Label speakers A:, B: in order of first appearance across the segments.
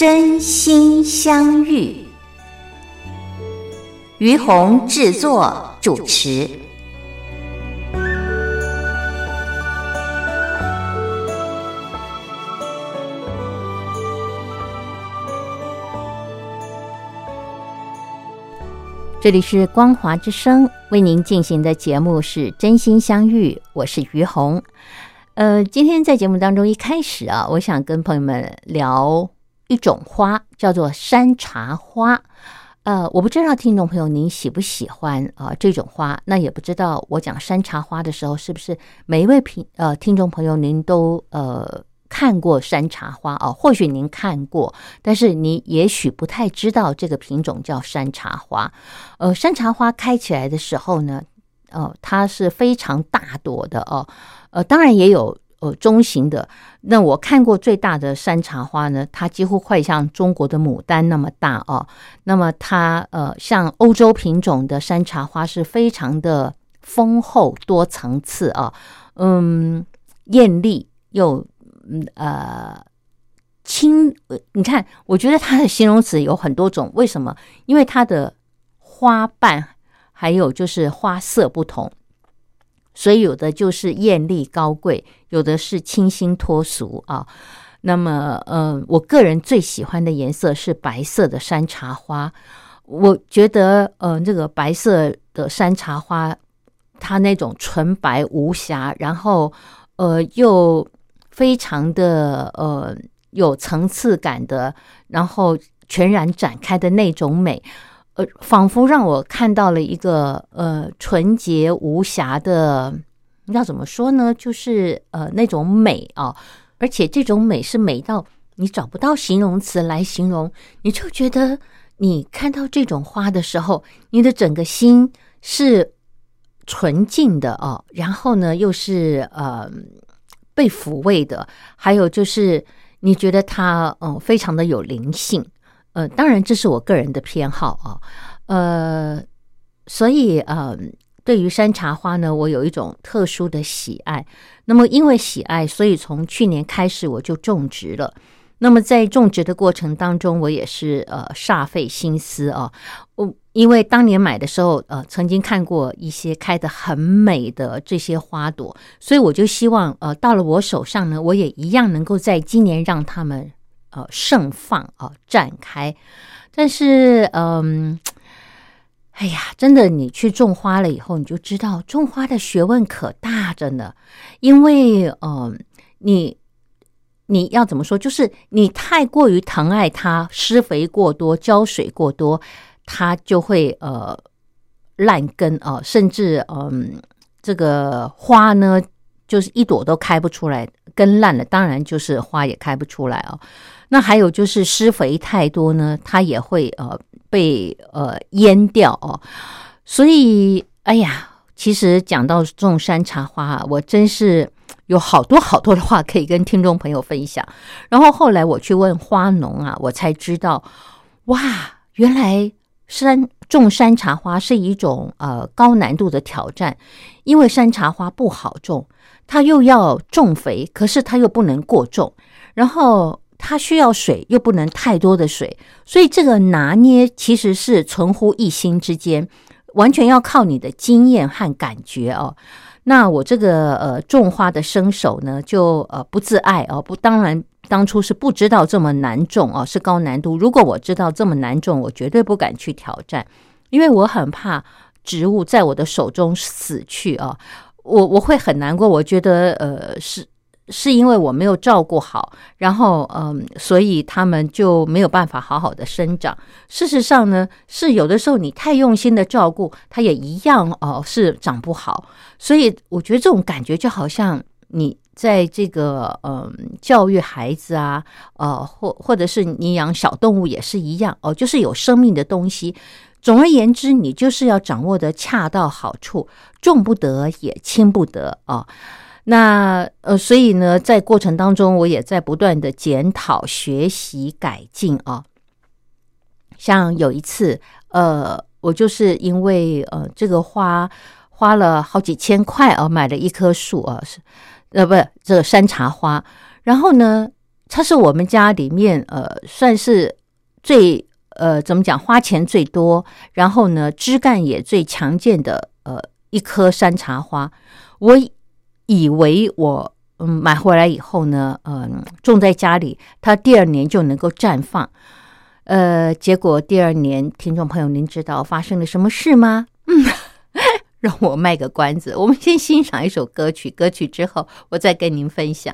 A: 真心相遇，于红制作主持。这里是光华之声为您进行的节目是真心相遇，我是于红。呃，今天在节目当中一开始啊，我想跟朋友们聊。一种花叫做山茶花，呃，我不知道听众朋友您喜不喜欢啊这种花，那也不知道我讲山茶花的时候，是不是每一位品呃听众朋友您都呃看过山茶花啊？或许您看过，但是你也许不太知道这个品种叫山茶花。呃，山茶花开起来的时候呢，呃，它是非常大朵的哦，呃，当然也有。呃，中型的。那我看过最大的山茶花呢，它几乎快像中国的牡丹那么大哦。那么它呃，像欧洲品种的山茶花是非常的丰厚多层次啊，嗯，艳丽又嗯呃清。你看，我觉得它的形容词有很多种，为什么？因为它的花瓣还有就是花色不同。所以有的就是艳丽高贵，有的是清新脱俗啊。那么，呃，我个人最喜欢的颜色是白色的山茶花。我觉得，呃，这个白色的山茶花，它那种纯白无瑕，然后，呃，又非常的呃有层次感的，然后全然展开的那种美。呃，仿佛让我看到了一个呃纯洁无瑕的，要怎么说呢？就是呃那种美啊，而且这种美是美到你找不到形容词来形容，你就觉得你看到这种花的时候，你的整个心是纯净的哦，然后呢又是呃被抚慰的，还有就是你觉得它嗯非常的有灵性。呃，当然这是我个人的偏好啊，呃，所以呃，对于山茶花呢，我有一种特殊的喜爱。那么因为喜爱，所以从去年开始我就种植了。那么在种植的过程当中，我也是呃煞费心思啊。我因为当年买的时候，呃，曾经看过一些开的很美的这些花朵，所以我就希望呃到了我手上呢，我也一样能够在今年让他们。呃，盛放啊，绽开。但是，嗯，哎呀，真的，你去种花了以后，你就知道种花的学问可大着呢。因为，嗯，你你要怎么说？就是你太过于疼爱它，施肥过多，浇水过多，它就会呃烂根啊，甚至嗯，这个花呢，就是一朵都开不出来，根烂了，当然就是花也开不出来啊。那还有就是施肥太多呢，它也会呃被呃淹掉哦。所以哎呀，其实讲到种山茶花啊，我真是有好多好多的话可以跟听众朋友分享。然后后来我去问花农啊，我才知道，哇，原来山种山茶花是一种呃高难度的挑战，因为山茶花不好种，它又要种肥，可是它又不能过重，然后。它需要水，又不能太多的水，所以这个拿捏其实是存乎一心之间，完全要靠你的经验和感觉哦。那我这个呃种花的生手呢，就呃不自爱哦，不，当然当初是不知道这么难种哦，是高难度。如果我知道这么难种，我绝对不敢去挑战，因为我很怕植物在我的手中死去啊，我我会很难过。我觉得呃是。
B: 是因为我没有照顾好，然后嗯，所以他们就没有办法好好的生长。事实上呢，是有的时候你太用心的照顾，它也一样哦，是长不好。所以我觉得这种感觉就好像你在这个嗯教育孩子啊，呃，或或者是你养小动物也是一样哦，就是有生命的东西。总而言之，你就是要掌握的恰到好处，重不得也轻不得啊。那呃，所以呢，在过程当中，我也在不断的检讨、学习、改进啊。像有一次，呃，我就是因为呃，这个花花了好几千块啊，买了一棵树啊，是呃，不是，这个山茶花。然后呢，它是我们家里面呃，算是最呃，怎么讲，花钱最多，然后呢，枝干也最强健的呃一棵山茶花。我。以为我嗯买回来以后呢，嗯种在家里，它第二年就能够绽放。呃，结果第二年，听众朋友，您知道发生了什么事吗？嗯，让我卖个关子，我们先欣赏一首歌曲，歌曲之后我再跟您分享。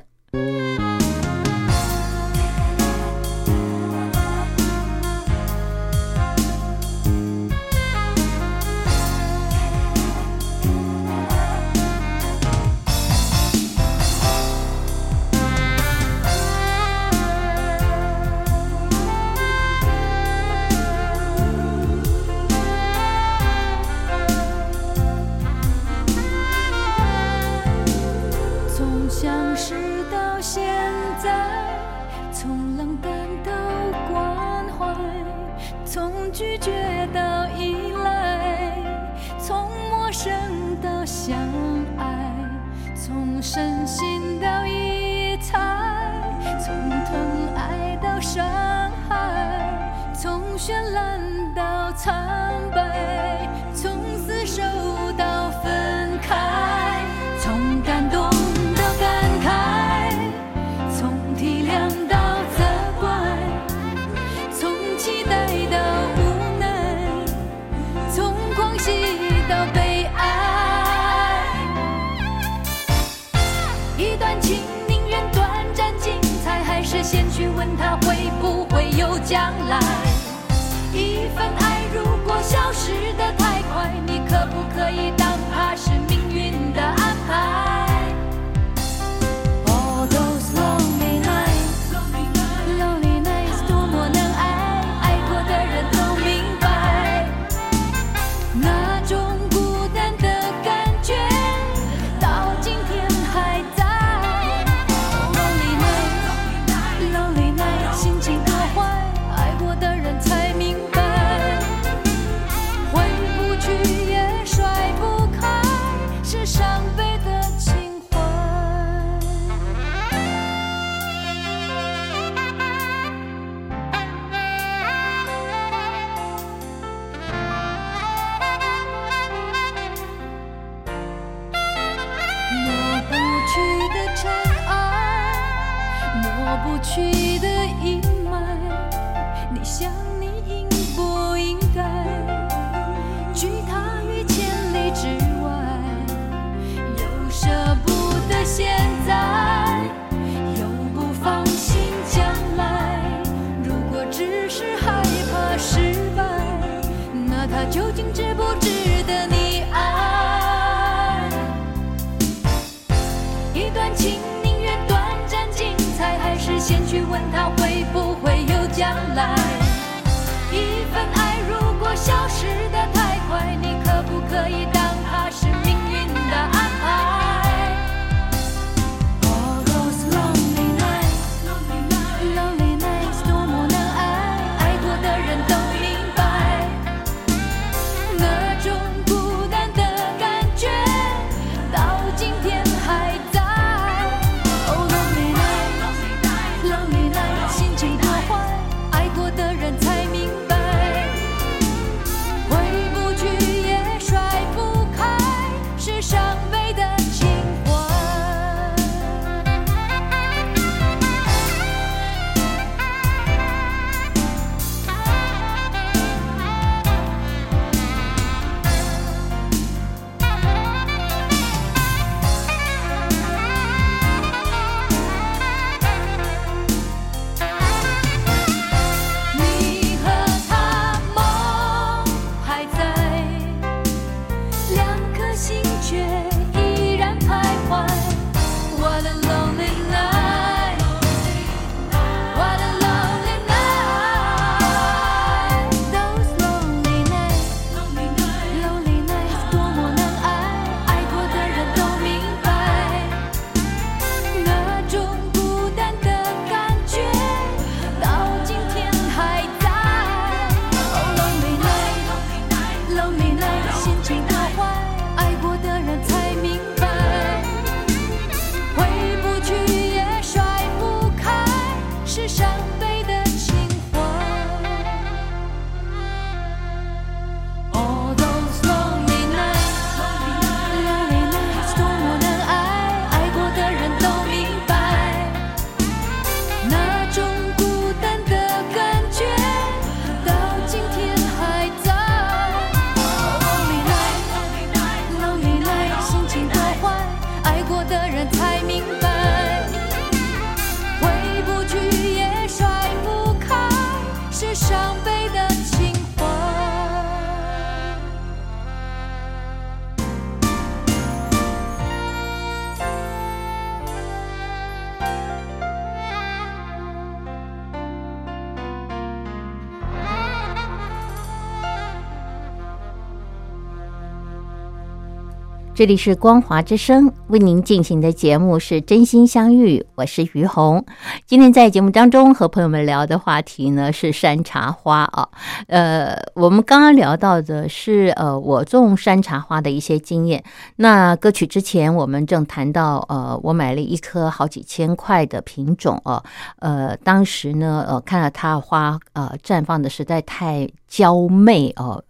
A: 这里是光华之声为您进行的节目是真心相遇，我是于红。今天在节目当中和朋友们聊的话题呢是山茶花啊。呃，我们刚刚聊到的是呃我种山茶花的一些经验。那歌曲之前我们正谈到呃我买了一棵好几千块的品种哦。呃，当时呢呃看了它花呃绽放的实在太娇媚哦。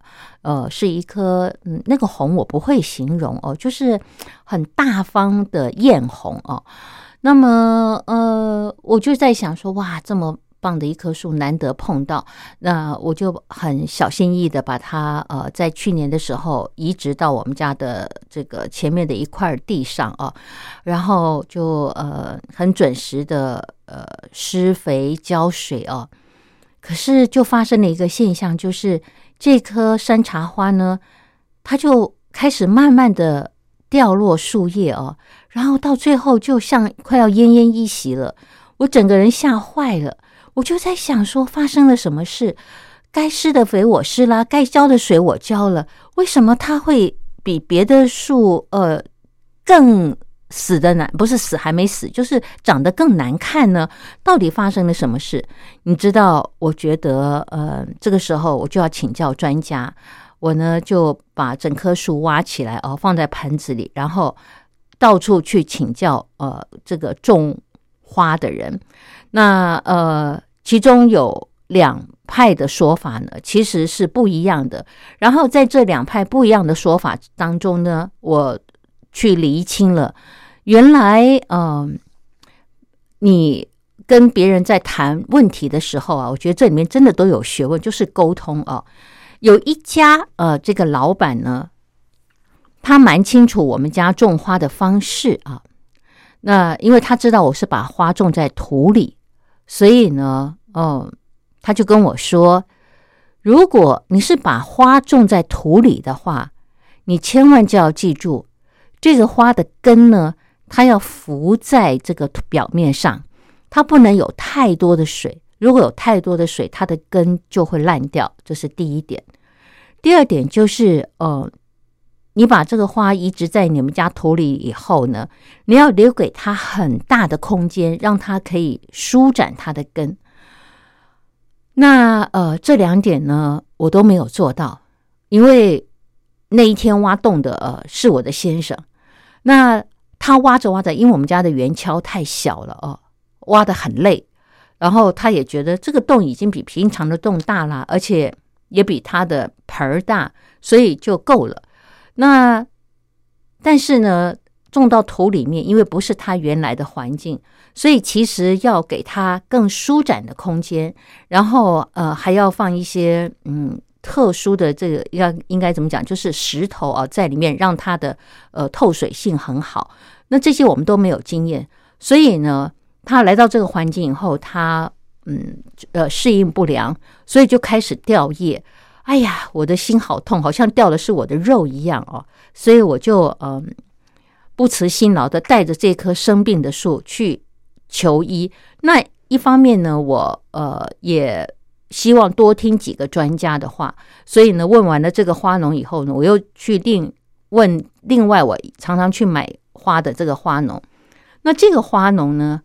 A: 呃是一颗嗯，那个红我不会形容哦，就是很大方的艳红哦。那么呃，我就在想说，哇，这么棒的一棵树，难得碰到，那我就很小心翼翼的把它呃，在去年的时候移植到我们家的这个前面的一块地上哦，然后就呃很准时的呃施肥浇水哦。可是就发生了一个现象，就是。这棵山茶花呢，它就开始慢慢的掉落树叶哦，然后到最后就像快要奄奄一息了。我整个人吓坏了，我就在想说发生了什么事？该施的肥我施了，该浇的水我浇了，为什么它会比别的树呃更？死的难，不是死还没死，就是长得更难看呢。到底发生了什么事？你知道？我觉得，呃，这个时候我就要请教专家。我呢就把整棵树挖起来哦，放在盆子里，然后到处去请教呃这个种花的人。那呃，其中有两派的说法呢，其实是不一样的。然后在这两派不一样的说法当中呢，我。去厘清了，原来，嗯，你跟别人在谈问题的时候啊，我觉得这里面真的都有学问，就是沟通啊。有一家，呃，这个老板呢，他蛮清楚我们家种花的方式啊。那因为他知道我是把花种在土里，所以呢，嗯，他就跟我说，如果你是把花种在土里的话，你千万就要记住。这个花的根呢，它要浮在这个表面上，它不能有太多的水。如果有太多的水，它的根就会烂掉。这是第一点。第二点就是，呃，你把这个花移植在你们家土里以后呢，你要留给它很大的空间，让它可以舒展它的根。那呃，这两点呢，我都没有做到，因为。那一天挖洞的呃是我的先生，那他挖着挖着，因为我们家的圆锹太小了哦，挖的很累，然后他也觉得这个洞已经比平常的洞大了，而且也比他的盆儿大，所以就够了。那但是呢，种到土里面，因为不是他原来的环境，所以其实要给他更舒展的空间，然后呃还要放一些嗯。特殊的这个要应该怎么讲？就是石头啊，在里面让它的呃透水性很好。那这些我们都没有经验，所以呢，他来到这个环境以后，他嗯呃适应不良，所以就开始掉叶。哎呀，我的心好痛，好像掉的是我的肉一样哦。所以我就嗯不辞辛劳的带着这棵生病的树去求医。那一方面呢，我呃也。希望多听几个专家的话，所以呢，问完了这个花农以后呢，我又去另问另外我常常去买花的这个花农。那这个花农呢，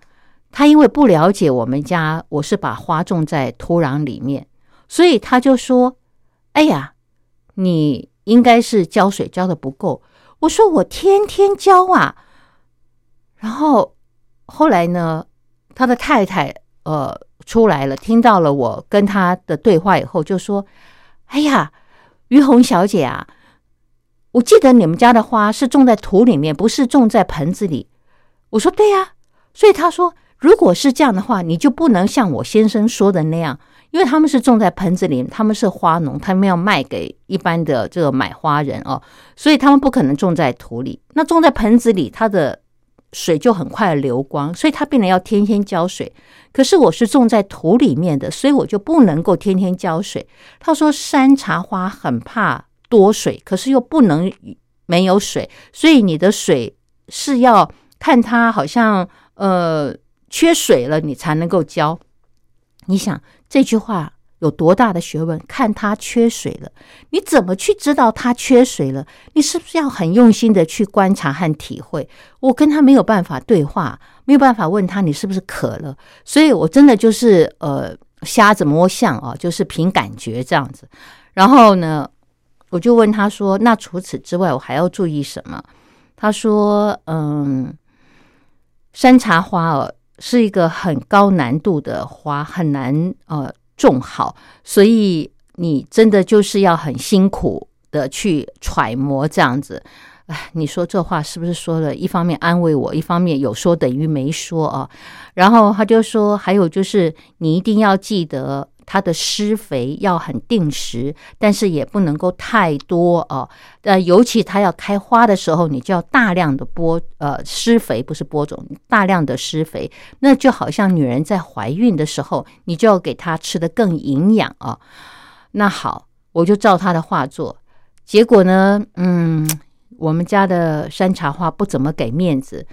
A: 他因为不了解我们家，我是把花种在土壤里面，所以他就说：“哎呀，你应该是浇水浇的不够。”我说：“我天天浇啊。”然后后来呢，他的太太呃。出来了，听到了我跟他的对话以后，就说：“哎呀，于红小姐啊，我记得你们家的花是种在土里面，不是种在盆子里。”我说：“对呀。”所以他说：“如果是这样的话，你就不能像我先生说的那样，因为他们是种在盆子里，他们是花农，他们要卖给一般的这个买花人哦，所以他们不可能种在土里。那种在盆子里，它的。”水就很快流光，所以它变得要天天浇水。可是我是种在土里面的，所以我就不能够天天浇水。他说山茶花很怕多水，可是又不能没有水，所以你的水是要看它好像呃缺水了，你才能够浇。你想这句话有多大的学问？看他缺水了，你怎么去知道他缺水了？你是不是要很用心的去观察和体会？我跟他没有办法对话，没有办法问他你是不是渴了，所以我真的就是呃瞎子摸象啊，就是凭感觉这样子。然后呢，我就问他说：“那除此之外，我还要注意什么？”他说：“嗯，山茶花哦。”是一个很高难度的花，很难呃种好，所以你真的就是要很辛苦的去揣摩这样子。哎，你说这话是不是说了一方面安慰我，一方面有说等于没说啊？然后他就说，还有就是你一定要记得。它的施肥要很定时，但是也不能够太多哦。呃，尤其它要开花的时候，你就要大量的播呃施肥，不是播种，大量的施肥。那就好像女人在怀孕的时候，你就要给她吃的更营养啊。那好，我就照他的话做。结果呢，嗯，我们家的山茶花不怎么给面子，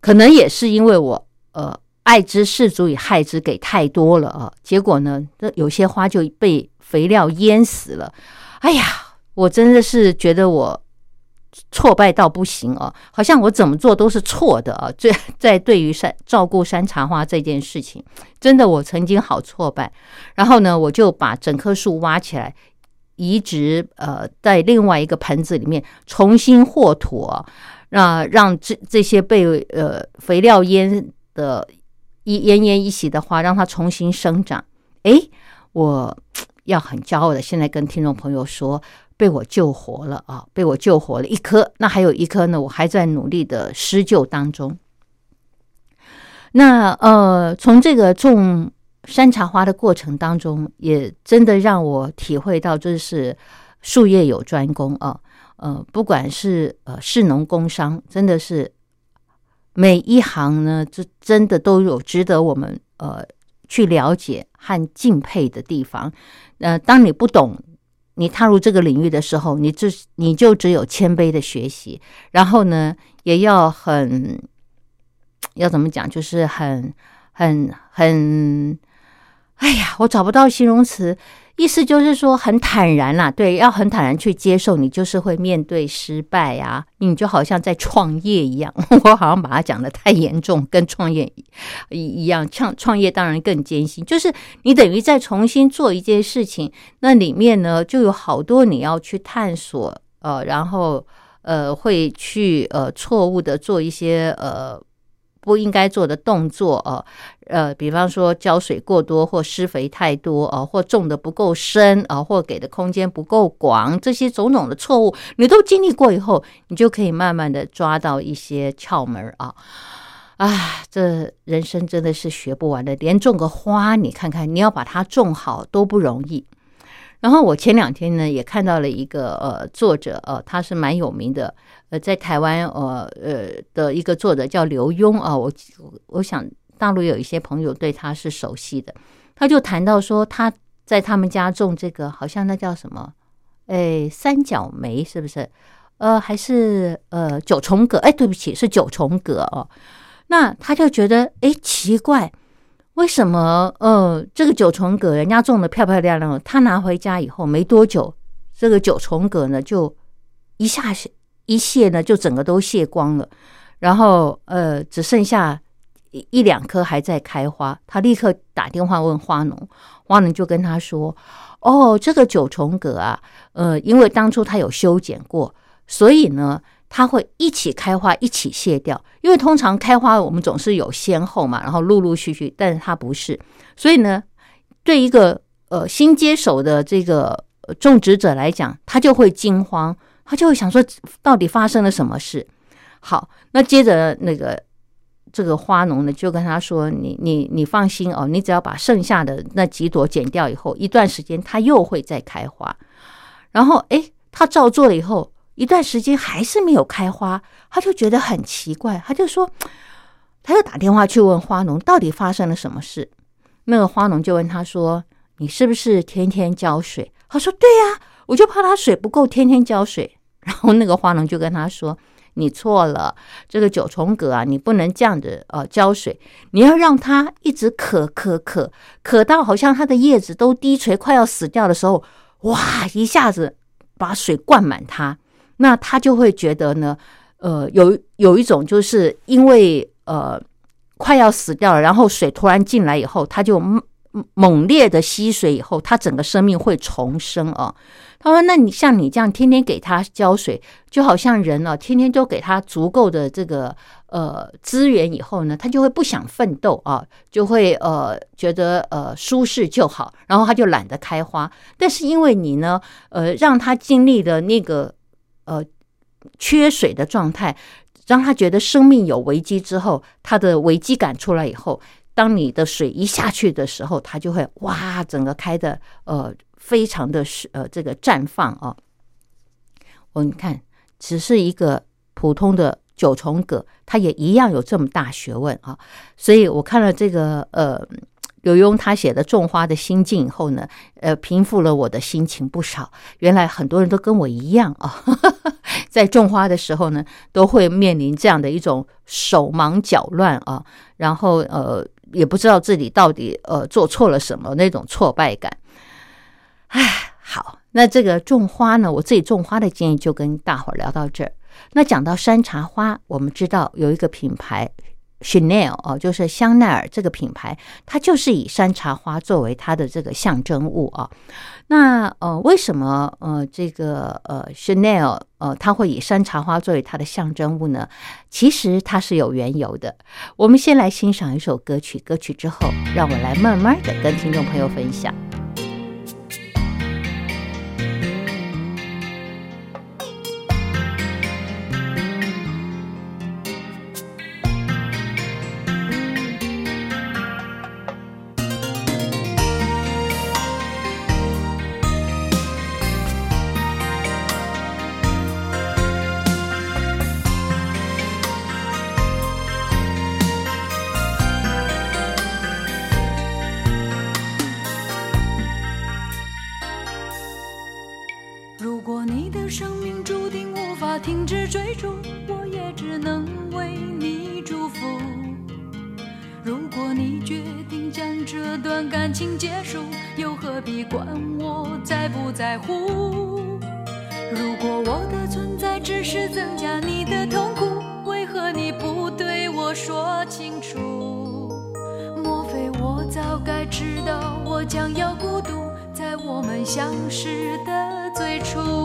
A: 可能也是因为我呃。爱之是足以害之，给太多了啊！结果呢，这有些花就被肥料淹死了。哎呀，我真的是觉得我挫败到不行啊！好像我怎么做都是错的啊！在在对于山照顾山茶花这件事情，真的我曾经好挫败。然后呢，我就把整棵树挖起来，移植呃在另外一个盆子里面重新获土啊，让让这这些被呃肥料淹的。一奄奄一息的花，让它重新生长。哎，我要很骄傲的，现在跟听众朋友说，被我救活了啊！被我救活了一棵，那还有一棵呢，我还在努力的施救当中。那呃，从这个种山茶花的过程当中，也真的让我体会到，就是术业有专攻啊。呃，不管是呃士农工商，真的是。每一行呢，这真的都有值得我们呃去了解和敬佩的地方。呃，当你不懂，你踏入这个领域的时候，你就你就只有谦卑的学习，然后呢，也要很要怎么讲，就是很很很，哎呀，我找不到形容词。意思就是说很坦然啦，对，要很坦然去接受，你就是会面对失败呀，你就好像在创业一样。我好像把它讲的太严重，跟创业一一样，创创业当然更艰辛，就是你等于再重新做一件事情，那里面呢就有好多你要去探索，呃，然后呃会去呃错误的做一些呃。不应该做的动作哦，呃，比方说浇水过多或施肥太多哦，或种的不够深啊，或给的空间不够广，这些种种的错误，你都经历过以后，你就可以慢慢的抓到一些窍门啊！啊，这人生真的是学不完的，连种个花，你看看，你要把它种好都不容易。然后我前两天呢，也看到了一个呃作者，呃，他是蛮有名的，呃，在台湾呃呃的一个作者叫刘墉啊，我我想大陆有一些朋友对他是熟悉的，他就谈到说他在他们家种这个，好像那叫什么，哎，三角梅是不是？呃，还是呃九重葛？哎，对不起，是九重葛哦。那他就觉得哎奇怪。为什么？呃，这个九重葛人家种的漂漂亮亮，他拿回家以后没多久，这个九重葛呢就一下一谢呢，就整个都谢光了。然后呃，只剩下一一两颗还在开花。他立刻打电话问花农，花农就跟他说：“哦，这个九重葛啊，呃，因为当初他有修剪过，所以呢。”它会一起开花，一起谢掉，因为通常开花我们总是有先后嘛，然后陆陆续续，但是它不是，所以呢，对一个呃新接手的这个种植者来讲，他就会惊慌，他就会想说，到底发生了什么事？好，那接着那个这个花农呢，就跟他说，你你你放心哦，你只要把剩下的那几朵剪掉以后，一段时间它又会再开花，然后诶，他照做了以后。一段时间还是没有开花，他就觉得很奇怪，他就说，他又打电话去问花农，到底发生了什么事？那个花农就问他说：“你是不是天天浇水？”他说：“对呀，我就怕他水不够，天天浇水。”然后那个花农就跟他说：“你错了，这个九重葛啊，你不能这样子呃浇水，你要让它一直渴渴渴渴到好像它的叶子都低垂快要死掉的时候，哇，一下子把水灌满它，那他就会觉得呢，呃，有有一种就是因为呃快要死掉了，然后水突然进来以后，他就。猛烈的吸水以后，他整个生命会重生啊。他说：“那你像你这样天天给它浇水，就好像人啊，天天都给它足够的这个呃资源以后呢，他就会不想奋斗啊，就会呃觉得呃舒适就好，然后他就懒得开花。但是因为你呢，呃，让他经历的那个呃缺水的状态，让他觉得生命有危机之后，他的危机感出来以后。”当你的水一下去的时候，它就会哇，整个开的呃，非常的呃，这个绽放啊。我你看，只是一个普通的九重葛，它也一样有这么大学问啊。所以我看了这个呃。刘墉他写的种花的心境以后呢，呃，平复了我的心情不少。原来很多人都跟我一样啊，在种花的时候呢，都会面临这样的一种手忙脚乱啊，然后呃，也不知道自己到底呃做错了什么那种挫败感。哎，好，那这个种花呢，我自己种花的建议就跟大伙儿聊到这儿。那讲到山茶花，我们知道有一个品牌。Chanel 哦，就是香奈儿这个品牌，它就是以山茶花作为它的这个象征物啊。那呃，为什么呃这个呃 Chanel 呃它会以山茶花作为它的象征物呢？其实它是有缘由的。我们先来欣赏一首歌曲，歌曲之后，让我来慢慢的跟听众朋友分享。
B: 中，我也只能为你祝福。如果你决定将这段感情结束，又何必管我在不在乎？如果我的存在只是增加你的痛苦，为何你不对我说清楚？莫非我早该知道我将要孤独，在我们相识的最初。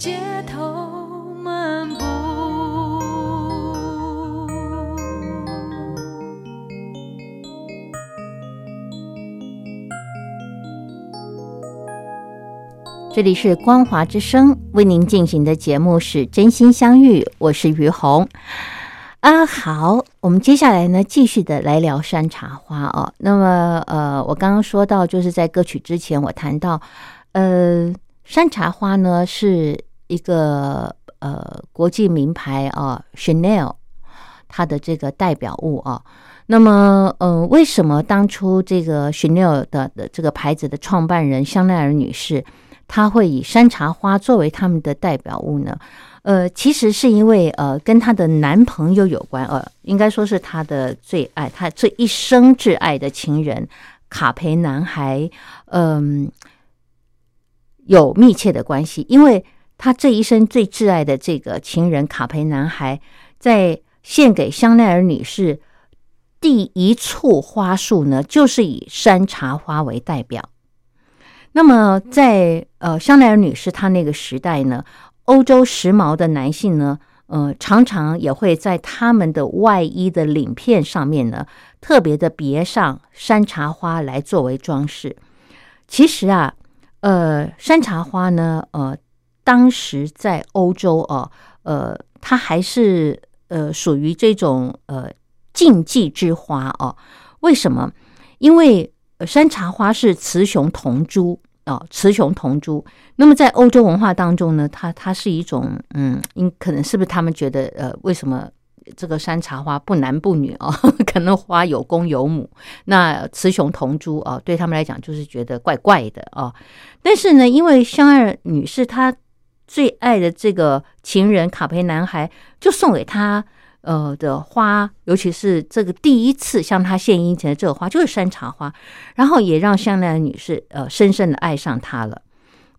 B: 街头漫步。
A: 这里是光华之声为您进行的节目是真心相遇，我是于红。啊，好，我们接下来呢，继续的来聊山茶花哦。那么，呃，我刚刚说到，就是在歌曲之前，我谈到，呃，山茶花呢是一个呃国际名牌啊，Chanel 它的这个代表物啊。那么，呃，为什么当初这个 Chanel 的的这个牌子的创办人香奈儿女士，她会以山茶花作为他们的代表物呢？呃，其实是因为呃，跟她的男朋友有关，呃，应该说是她的最爱，她这一生挚爱的情人卡培男孩，嗯、有密切的关系，因为他这一生最挚爱的这个情人卡培男孩，在献给香奈儿女士第一簇花束呢，就是以山茶花为代表。那么在呃香奈儿女士她那个时代呢，欧洲时髦的男性呢，呃，常常也会在他们的外衣的领片上面呢，特别的别上山茶花来作为装饰。其实啊，呃，山茶花呢，呃，当时在欧洲哦、呃，它还是呃属于这种呃禁忌之花哦。为什么？因为山茶花是雌雄同株哦，雌雄同株。那么在欧洲文化当中呢，它它是一种嗯，因可能是不是他们觉得呃，为什么这个山茶花不男不女哦？可能花有公有母，那雌雄同株哦，对他们来讲就是觉得怪怪的哦。但是呢，因为香奈儿女士她最爱的这个情人卡培男孩，就送给她呃的花，尤其是这个第一次向她献殷勤的这个花，就是山茶花，然后也让香奈儿女士呃深深的爱上他了。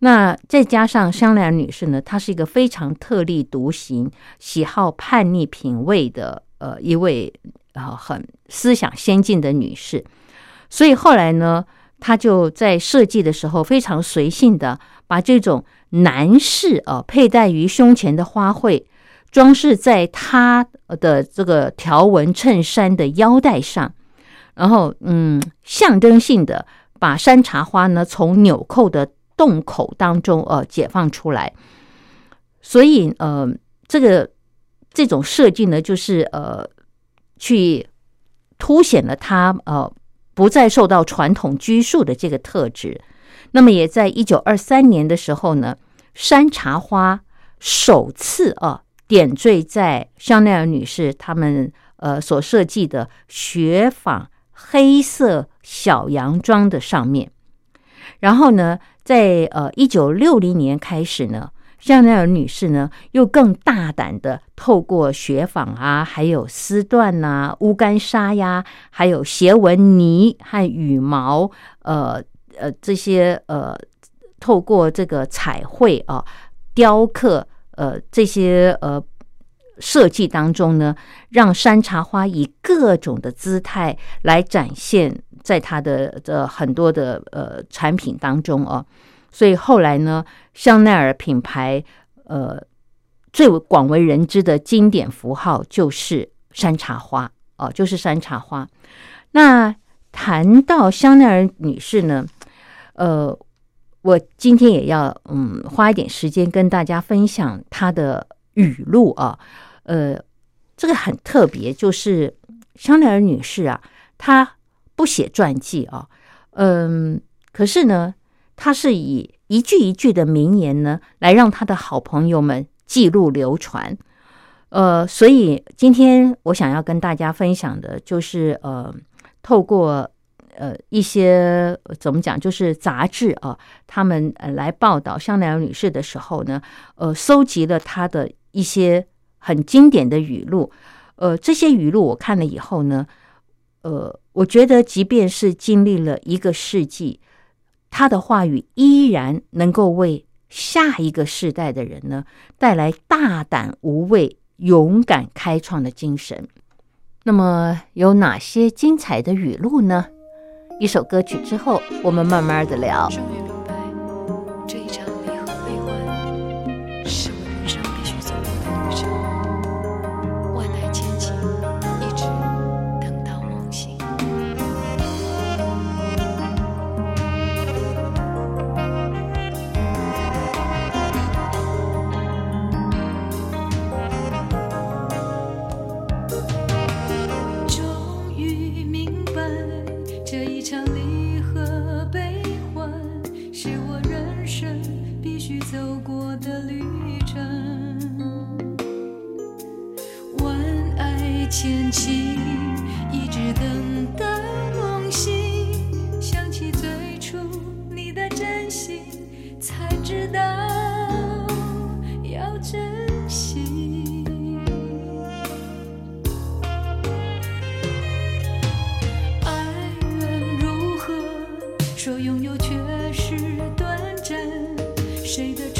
A: 那再加上香奈儿女士呢，她是一个非常特立独行、喜好叛逆品味的呃一位呃很思想先进的女士，所以后来呢，她就在设计的时候非常随性的把这种男士呃佩戴于胸前的花卉装饰在他的这个条纹衬衫的腰带上，然后嗯，象征性的把山茶花呢从纽扣的洞口当中呃解放出来，所以呃这个这种设计呢，就是呃去凸显了他呃不再受到传统拘束的这个特质。那么也在一九二三年的时候呢，山茶花首次啊点缀在香奈儿女士他们呃所设计的雪纺黑色小洋装的上面。然后呢，在呃一九六零年开始呢，香奈儿女士呢又更大胆的透过雪纺啊，还有丝缎呐、乌干纱呀，还有斜纹呢和羽毛，呃呃这些呃透过这个彩绘啊、雕刻呃这些呃设计当中呢，让山茶花以各种的姿态来展现在它的这很多的呃产品当中哦。所以后来呢，香奈儿品牌呃最广为人知的经典符号就是山茶花哦，就是山茶花。那谈到香奈儿女士呢，呃，我今天也要嗯花一点时间跟大家分享她的语录啊，呃，这个很特别，就是香奈儿女士啊，她不写传记啊，嗯，可是呢，她是以一句一句的名言呢，来让他的好朋友们记录流传。呃，所以今天我想要跟大家分享的就是，呃，透过呃一些怎么讲，就是杂志啊，他们呃来报道香奈儿女士的时候呢，呃，搜集了她的一些很经典的语录。呃，这些语录我看了以后呢，呃，我觉得即便是经历了一个世纪，她的话语依然能够为下一个世代的人呢带来大胆无畏、勇敢开创的精神。那么有哪些精彩的语录呢？一首歌曲之后，我们慢慢的聊。
B: şeyde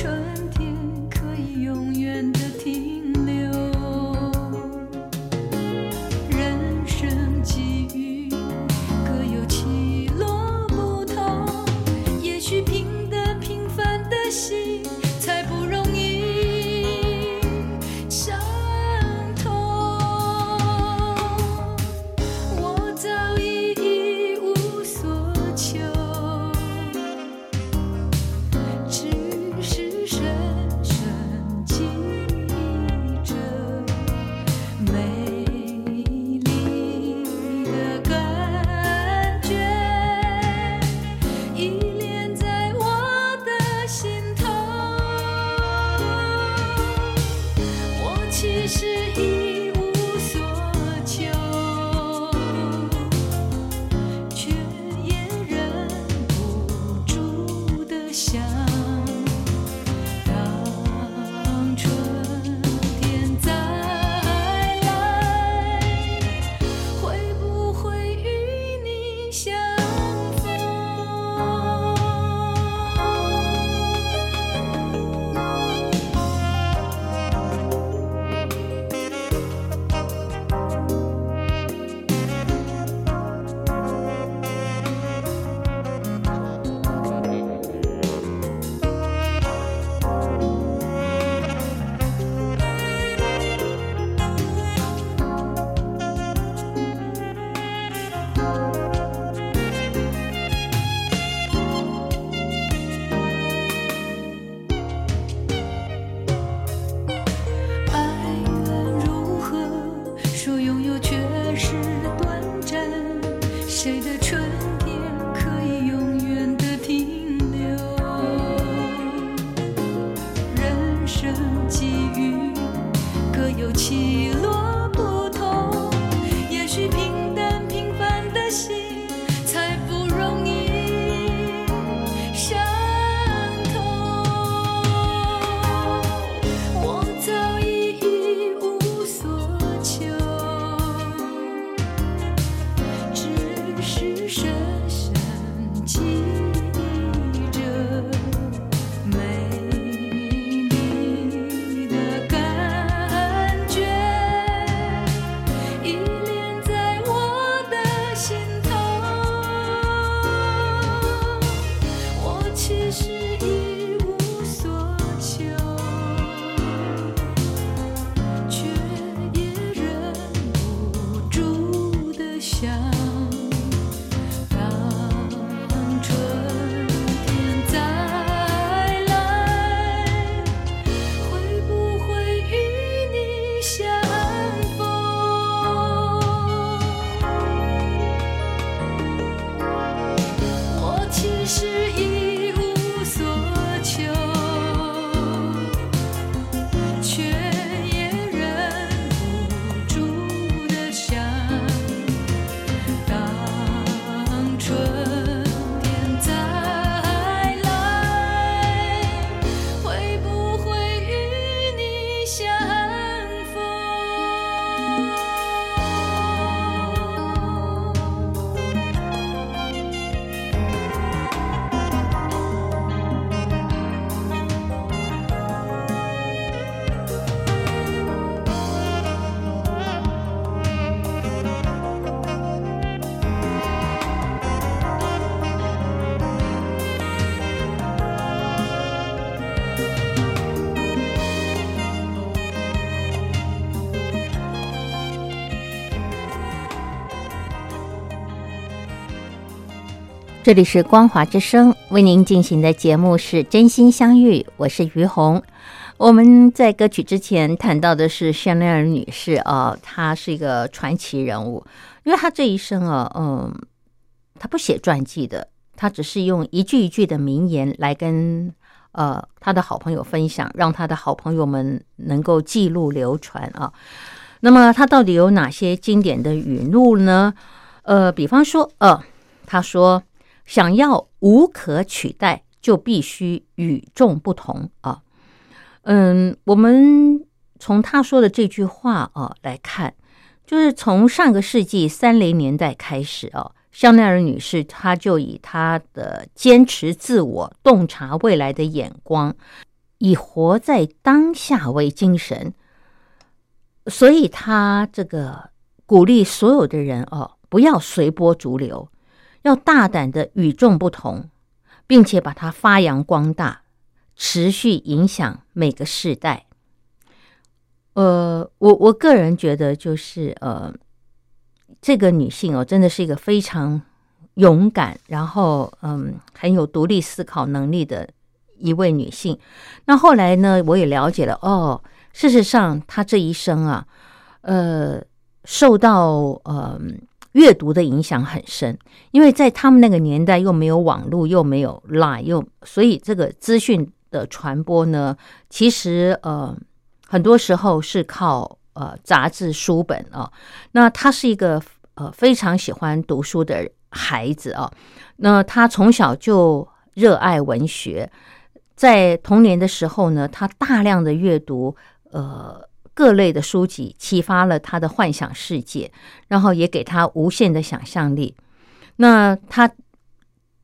B: 这
A: 里是光华之声，为您进行的节目是真心相遇，我是于红。我们在歌曲之前谈到的是香奈儿女士啊，她是一个传奇人物，因为她这一生啊，嗯，她不写传记的，她只是用一句一句的名言来跟呃她的好朋友分享，让她的好朋友们能够记录流传啊。那么她到底有哪些经典的语录呢？呃，比方说，呃，她说。想要无可取代，就必须与众不同啊！嗯，我们从他说的这句话啊来看，就是从上个世纪三零年代开始啊，香奈儿女士她就以她的坚持自我、洞察未来的眼光，以活在当下为精神，所以她这个鼓励所有的人哦，不要随波逐流。要大胆的与众不同，并且把它发扬光大，持续影响每个世代。呃，我我个人觉得，就是呃，这个女性哦，真的是一个非常勇敢，然后嗯，很有独立思考能力的一位女性。那后来呢，我也了解了哦，事实上，她这一生啊，呃，受到嗯。阅读的影响很深，因为在他们那个年代又没有网络，又没有 Line，又所以这个资讯的传播呢，其实呃很多时候是靠呃杂志书本啊。那他是一个呃非常喜欢读书的孩子啊。那他从小就热爱文学，在童年的时候呢，他大量的阅读呃。各类的书籍启发了他的幻想世界，然后也给他无限的想象力。那他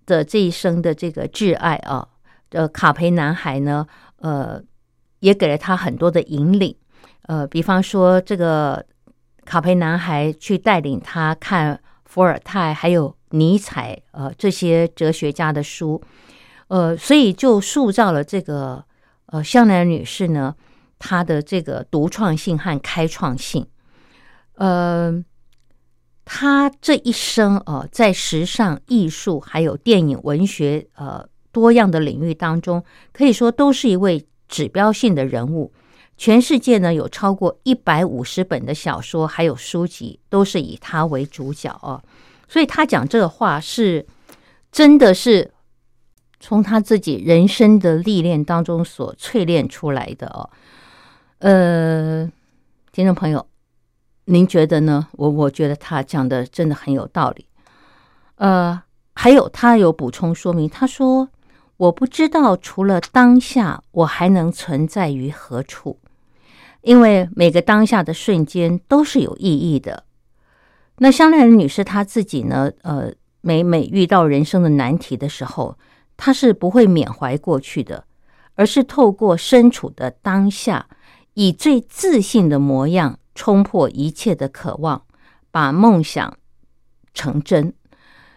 A: 的这一生的这个挚爱啊，呃，卡培男孩呢，呃，也给了他很多的引领。呃，比方说这个卡培男孩去带领他看伏尔泰还有尼采呃这些哲学家的书，呃，所以就塑造了这个呃香奈儿女士呢。他的这个独创性和开创性，呃，他这一生呃，在时尚、艺术还有电影、文学呃多样的领域当中，可以说都是一位指标性的人物。全世界呢有超过一百五十本的小说还有书籍，都是以他为主角啊。所以他讲这个话是真的是从他自己人生的历练当中所淬炼出来的哦。呃，听众朋友，您觉得呢？我我觉得他讲的真的很有道理。呃，还有他有补充说明，他说：“我不知道除了当下，我还能存在于何处，因为每个当下的瞬间都是有意义的。”那香奈儿女士她自己呢？呃，每每遇到人生的难题的时候，她是不会缅怀过去的，而是透过身处的当下。以最自信的模样冲破一切的渴望，把梦想成真。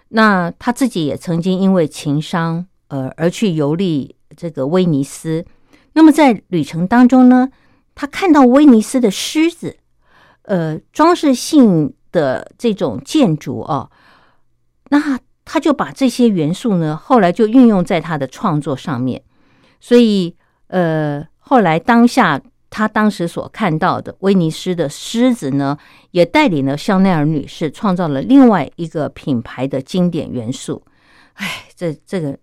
A: 那他自己也曾经因为情伤，呃，而去游历这个威尼斯。那么在旅程当中呢，他看到威尼斯的狮子，呃，装饰性的这种建筑哦，那他就把这些元素呢，后来就运用在他的创作上面。所以，呃，后来当下。他当时所看到的威尼斯的狮子呢，也带领了香奈儿女士创造了另外一个品牌的经典元素。哎，这这个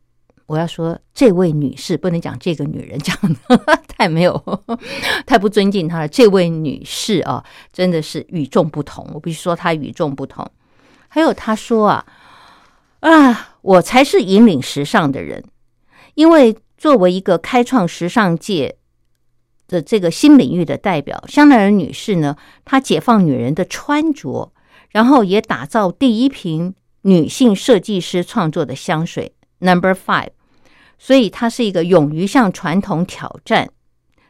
A: 我要说，这位女士不能讲这个女人，讲的太没有，太不尊敬她了。这位女士啊，真的是与众不同。我必须说她与众不同。还有她说啊啊，我才是引领时尚的人，因为作为一个开创时尚界。的这个新领域的代表香奈儿女士呢，她解放女人的穿着，然后也打造第一瓶女性设计师创作的香水 Number Five，所以她是一个勇于向传统挑战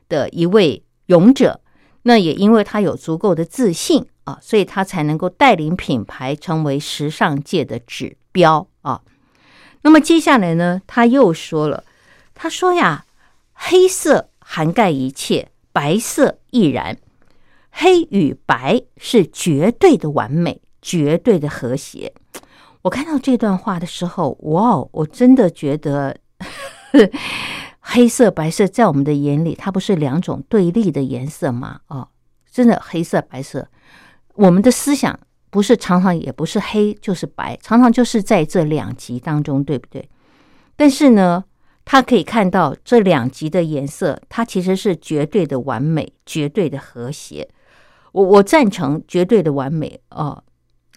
A: 的一位勇者。那也因为她有足够的自信啊，所以她才能够带领品牌成为时尚界的指标啊。那么接下来呢，他又说了，他说呀，黑色。涵盖一切，白色亦然。黑与白是绝对的完美，绝对的和谐。我看到这段话的时候，哇哦，我真的觉得 黑色、白色在我们的眼里，它不是两种对立的颜色吗？哦，真的黑色、白色，我们的思想不是常常也不是黑就是白，常常就是在这两极当中，对不对？但是呢，他可以看到这两极的颜色，它其实是绝对的完美、绝对的和谐。我我赞成绝对的完美哦。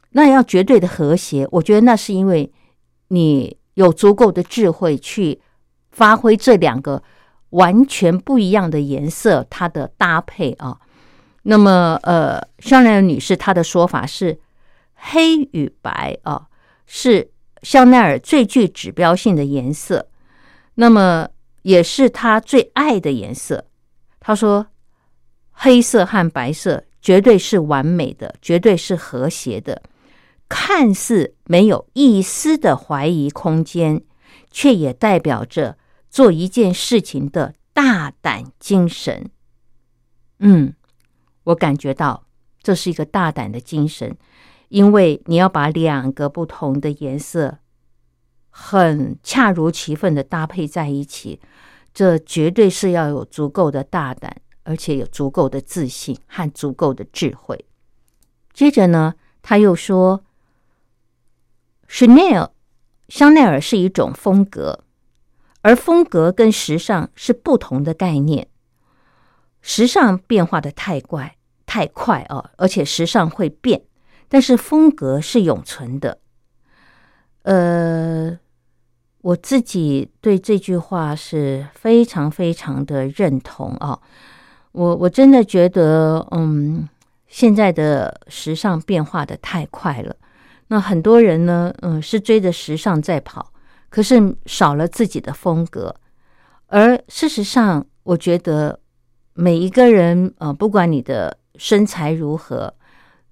A: 那要绝对的和谐，我觉得那是因为你有足够的智慧去发挥这两个完全不一样的颜色它的搭配啊。那么，呃，香奈儿女士她的说法是，黑与白啊是香奈儿最具指标性的颜色，那么也是他最爱的颜色。他说，黑色和白色绝对是完美的，绝对是和谐的。看似没有一丝的怀疑空间，却也代表着做一件事情的大胆精神。嗯，我感觉到这是一个大胆的精神，因为你要把两个不同的颜色很恰如其分的搭配在一起，这绝对是要有足够的大胆，而且有足够的自信和足够的智慧。接着呢，他又说。Chanel，香奈儿是一种风格，而风格跟时尚是不同的概念。时尚变化的太快太快啊，而且时尚会变，但是风格是永存的。呃，我自己对这句话是非常非常的认同啊。我我真的觉得，嗯，现在的时尚变化的太快了。那很多人呢，嗯，是追着时尚在跑，可是少了自己的风格。而事实上，我觉得每一个人，呃，不管你的身材如何，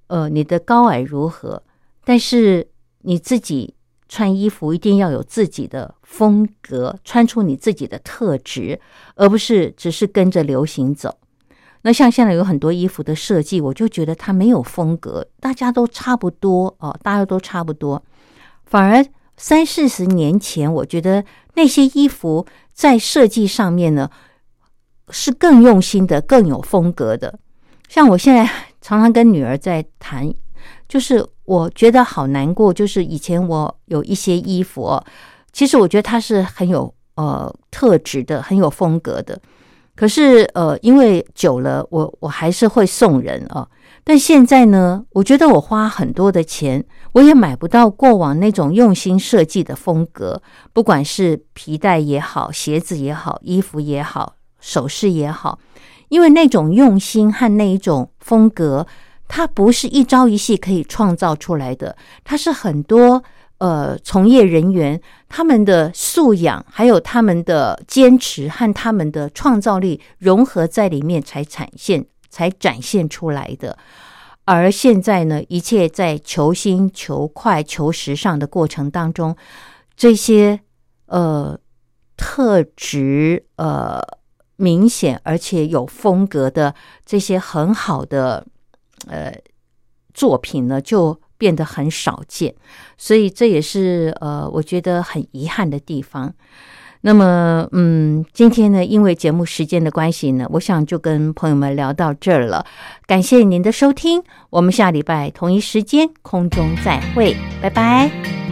A: 呃，你的高矮如何，但是你自己穿衣服一定要有自己的风格，穿出你自己的特质，而不是只是跟着流行走。那像现在有很多衣服的设计，我就觉得它没有风格，大家都差不多哦，大家都差不多。反而三四十年前，我觉得那些衣服在设计上面呢是更用心的、更有风格的。像我现在常常跟女儿在谈，就是我觉得好难过，就是以前我有一些衣服，哦其实我觉得它是很有呃特质的、很有风格的。可是，呃，因为久了，我我还是会送人啊。但现在呢，我觉得我花很多的钱，我也买不到过往那种用心设计的风格。不管是皮带也好，鞋子也好，衣服也好，首饰也好，因为那种用心和那一种风格，它不是一朝一夕可以创造出来的，它是很多。呃，从业人员他们的素养，还有他们的坚持和他们的创造力融合在里面，才展现、才展现出来的。而现在呢，一切在求新、求快、求时尚的过程当中，这些呃特质呃明显而且有风格的这些很好的呃作品呢，就。变得很少见，所以这也是呃，我觉得很遗憾的地方。那么，嗯，今天呢，因为节目时间的关系呢，我想就跟朋友们聊到这儿了。感谢您的收听，我们下礼拜同一时间空中再会，拜拜。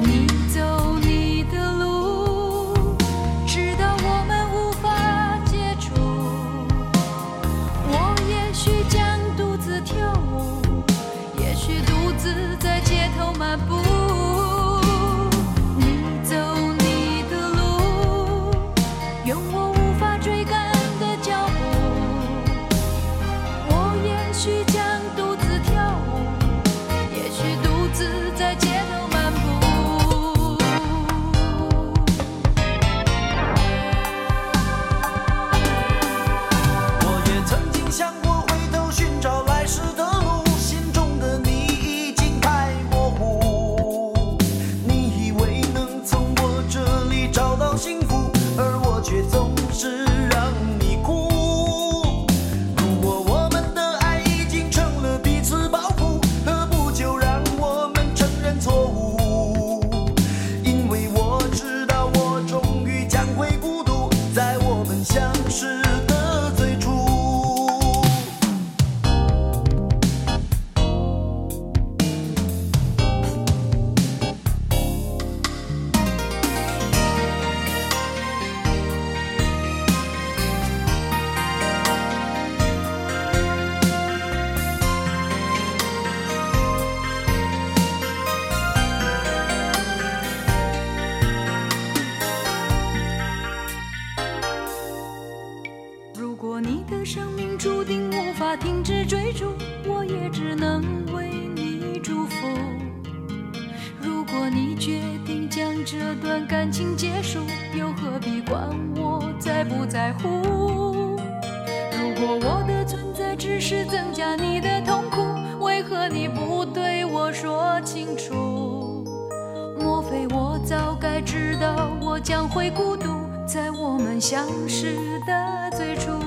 B: me. 他停止追逐，我也只能为你祝福。如果你决定将这段感情结束，又何必管我在不在乎？如果我的存在只是增加你的痛苦，为何你不对我说清楚？莫非我早该知道我将会孤独，在我们相识的最初。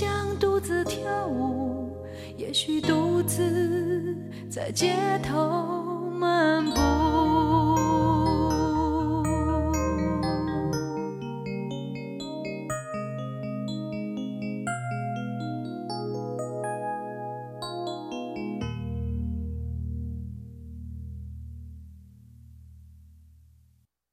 B: 想独自跳舞也许独自在街头漫步。